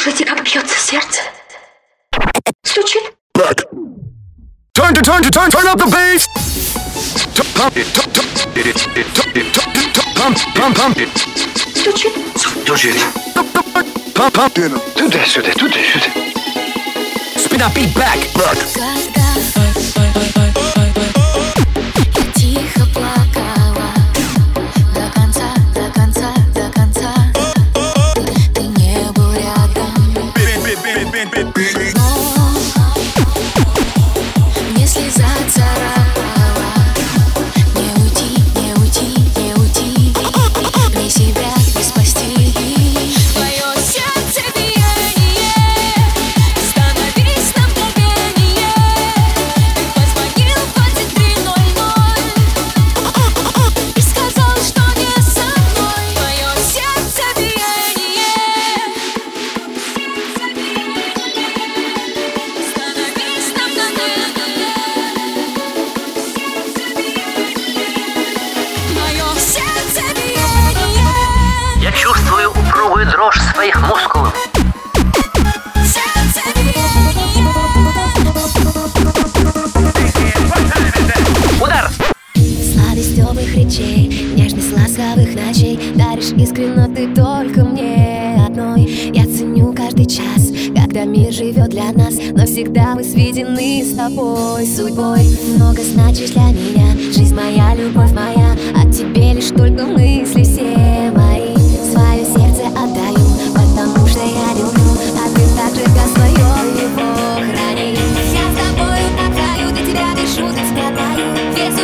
Слушайте, как бьется сердце. Стучит? Так. Turn, turn, turn, turn up the bass! Стучит? Стучит. Туда-сюда, туда-сюда. Spin up, beat back. Back. дрожь своих мускулов. Удар! Сладостевых речей, нежность ласковых ночей. Даришь искренно ты только мне одной. Я ценю каждый час, когда мир живет для нас. Навсегда мы сведены с тобой судьбой. Много значишь для меня, жизнь моя, любовь моя. О тебе лишь только мысли все мои.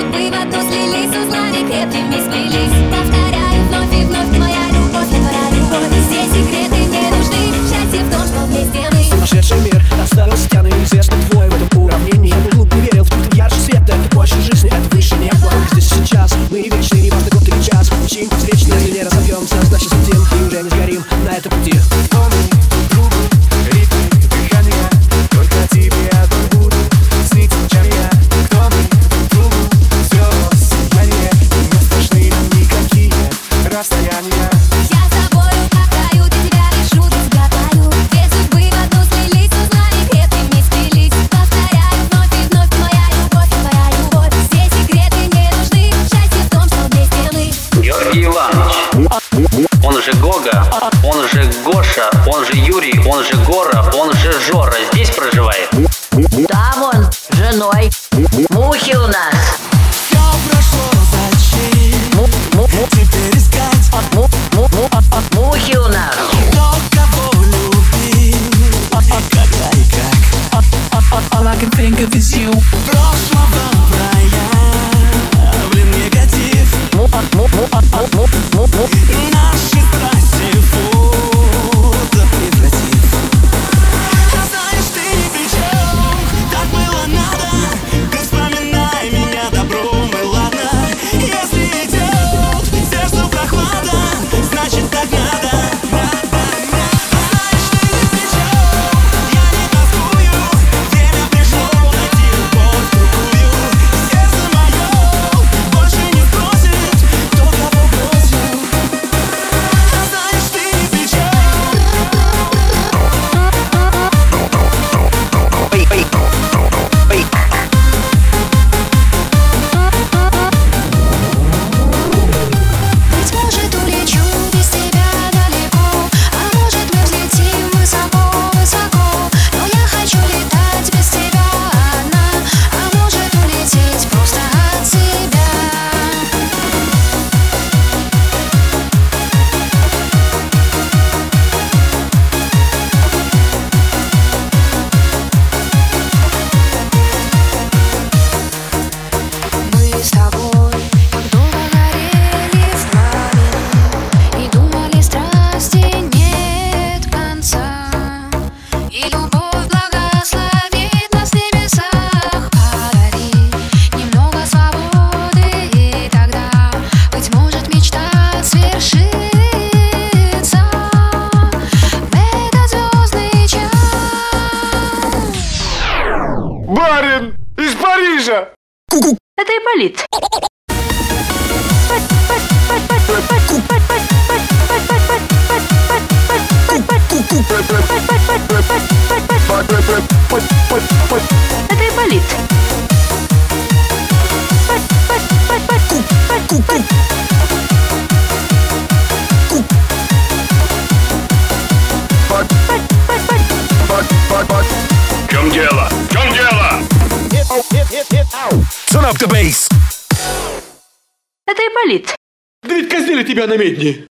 судьбы в одну слились, узлами крепкими сплелись. повторяй. Гриша, он же Юрий, он же Гора, он же Жора здесь проживает? Да, вон, женой. Мухи у нас. Все прошло, зачем? Му -му -му. Теперь искать. А, му -му -му. А, а, мухи у нас. Кто кого любил? Блин, негатив. Му -му -му -му -му. барин из Парижа. Это Ипполит. Это Ипполит. В чем дело? В чем Turn up the bass. Это и болит. Да ведь казнили тебя на медне.